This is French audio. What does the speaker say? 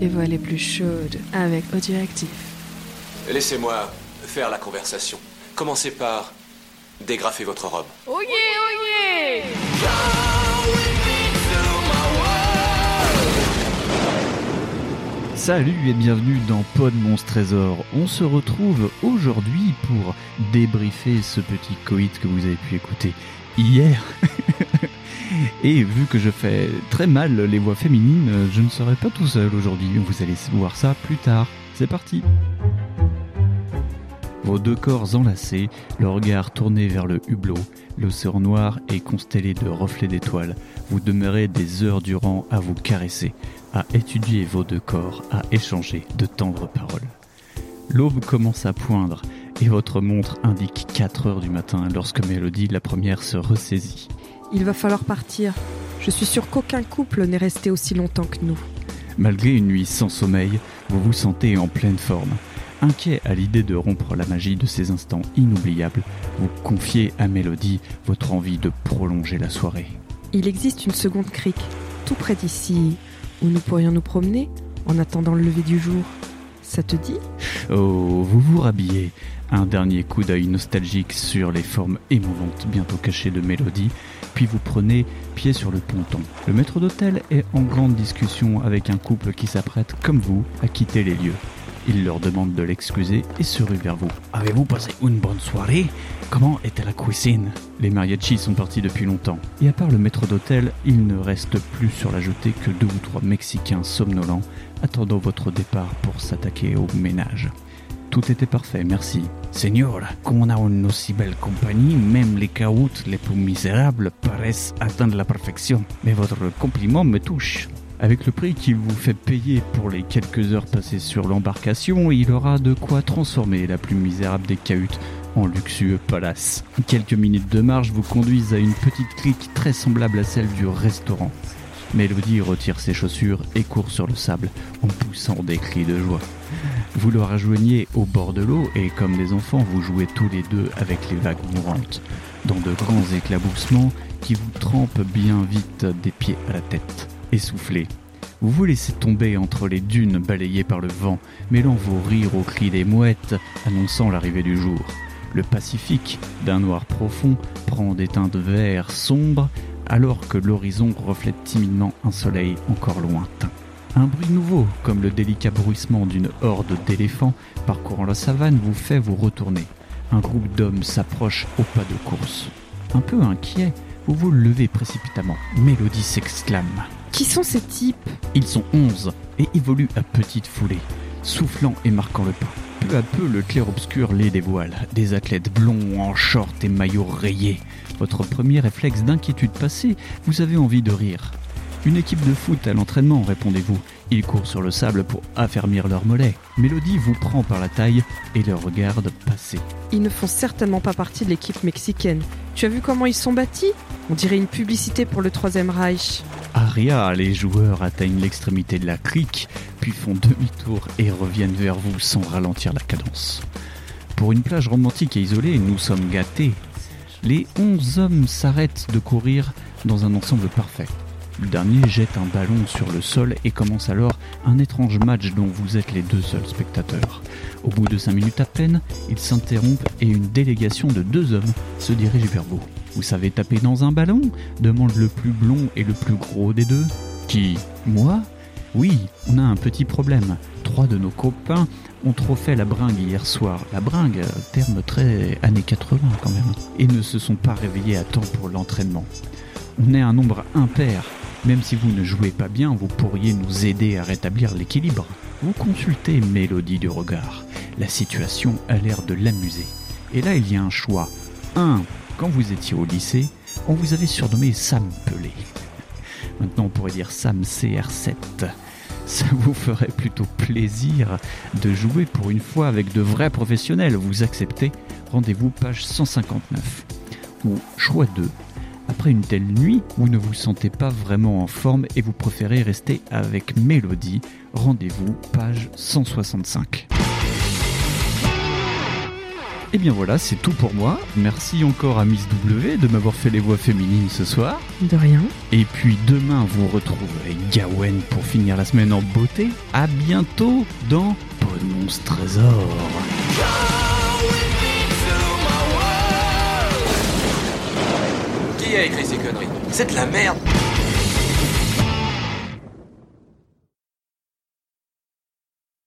les voix les plus chaudes avec Audioactif. Laissez-moi faire la conversation. Commencez par dégrafer votre robe. Oh yeah, oh Salut et bienvenue dans Pod Monstre Trésor. On se retrouve aujourd'hui pour débriefer ce petit coït que vous avez pu écouter hier. et vu que je fais très mal les voix féminines, je ne serai pas tout seul aujourd'hui. Vous allez voir ça plus tard. C'est parti. Vos deux corps enlacés, le regard tourné vers le hublot, l'océan noir est constellé de reflets d'étoiles. Vous demeurez des heures durant à vous caresser, à étudier vos deux corps, à échanger de tendres paroles. L'aube commence à poindre et votre montre indique 4 heures du matin lorsque Mélodie, la première, se ressaisit. Il va falloir partir. Je suis sûr qu'aucun couple n'est resté aussi longtemps que nous. Malgré une nuit sans sommeil, vous vous sentez en pleine forme. Inquiet à l'idée de rompre la magie de ces instants inoubliables, vous confiez à Mélodie votre envie de prolonger la soirée. Il existe une seconde crique, tout près d'ici, où nous pourrions nous promener en attendant le lever du jour. Ça te dit? Oh, vous vous rhabillez. Un dernier coup d'œil nostalgique sur les formes émouvantes bientôt cachées de Mélodie, puis vous prenez pied sur le ponton. Le maître d'hôtel est en grande discussion avec un couple qui s'apprête, comme vous, à quitter les lieux. Il leur demande de l'excuser et se rue vers vous. Avez-vous passé une bonne soirée? Comment était la cuisine? Les mariachis sont partis depuis longtemps. Et à part le maître d'hôtel, il ne reste plus sur la jetée que deux ou trois Mexicains somnolents attendant votre départ pour s'attaquer au ménage. Tout était parfait, merci. Seigneur, comme on a une aussi belle compagnie, même les caouts les plus misérables paraissent atteindre la perfection. Mais votre compliment me touche. Avec le prix qu'il vous fait payer pour les quelques heures passées sur l'embarcation, il aura de quoi transformer la plus misérable des cahutes en luxueux palace. Quelques minutes de marche vous conduisent à une petite crique très semblable à celle du restaurant. Mélodie retire ses chaussures et court sur le sable en poussant des cris de joie. Vous le rejoignez au bord de l'eau et comme des enfants vous jouez tous les deux avec les vagues mourantes, dans de grands éclaboussements qui vous trempent bien vite des pieds à la tête. Essoufflé, vous vous laissez tomber entre les dunes balayées par le vent, mêlant vos rires aux cris des mouettes annonçant l'arrivée du jour. Le Pacifique, d'un noir profond, prend des teintes verts sombres alors que l'horizon reflète timidement un soleil encore lointain. Un bruit nouveau, comme le délicat bruissement d'une horde d'éléphants parcourant la savane, vous fait vous retourner. Un groupe d'hommes s'approche au pas de course. Un peu inquiet, vous vous levez précipitamment. Mélodie s'exclame. Qui sont ces types? Ils sont onze et évoluent à petite foulée, soufflant et marquant le pas. Peu à peu, le clair-obscur les dévoile. Des athlètes blonds en short et maillots rayés. Votre premier réflexe d'inquiétude passé, vous avez envie de rire. Une équipe de foot à l'entraînement, répondez-vous. Ils courent sur le sable pour affermir leurs mollets. Mélodie vous prend par la taille et leur regarde passer. Ils ne font certainement pas partie de l'équipe mexicaine. Tu as vu comment ils sont bâtis? On dirait une publicité pour le Troisième Reich. Aria, les joueurs atteignent l'extrémité de la crique, puis font demi-tour et reviennent vers vous sans ralentir la cadence. Pour une plage romantique et isolée, nous sommes gâtés. Les onze hommes s'arrêtent de courir dans un ensemble parfait. Le dernier jette un ballon sur le sol et commence alors un étrange match dont vous êtes les deux seuls spectateurs. Au bout de cinq minutes à peine, ils s'interrompent et une délégation de deux hommes se dirige vers vous. Vous savez taper dans un ballon? Demande le plus blond et le plus gros des deux. Qui? Moi? Oui, on a un petit problème. Trois de nos copains ont trop fait la bringue hier soir. La bringue, terme très années 80 quand même. Et ne se sont pas réveillés à temps pour l'entraînement. On est un nombre impair. Même si vous ne jouez pas bien, vous pourriez nous aider à rétablir l'équilibre. Vous consultez Mélodie du regard. La situation a l'air de l'amuser. Et là, il y a un choix. 1. Quand vous étiez au lycée, on vous avait surnommé Sam Pelé. Maintenant, on pourrait dire Sam CR7. Ça vous ferait plutôt plaisir de jouer pour une fois avec de vrais professionnels. Vous acceptez Rendez-vous page 159. Ou choix 2. Après une telle nuit, vous ne vous sentez pas vraiment en forme et vous préférez rester avec Mélodie. Rendez-vous page 165. Et bien voilà, c'est tout pour moi. Merci encore à Miss W de m'avoir fait les voix féminines ce soir. De rien. Et puis demain, vous retrouverez Gawen pour finir la semaine en beauté. À bientôt dans Pononce Trésor. Qui a écrit ces conneries C'est de la merde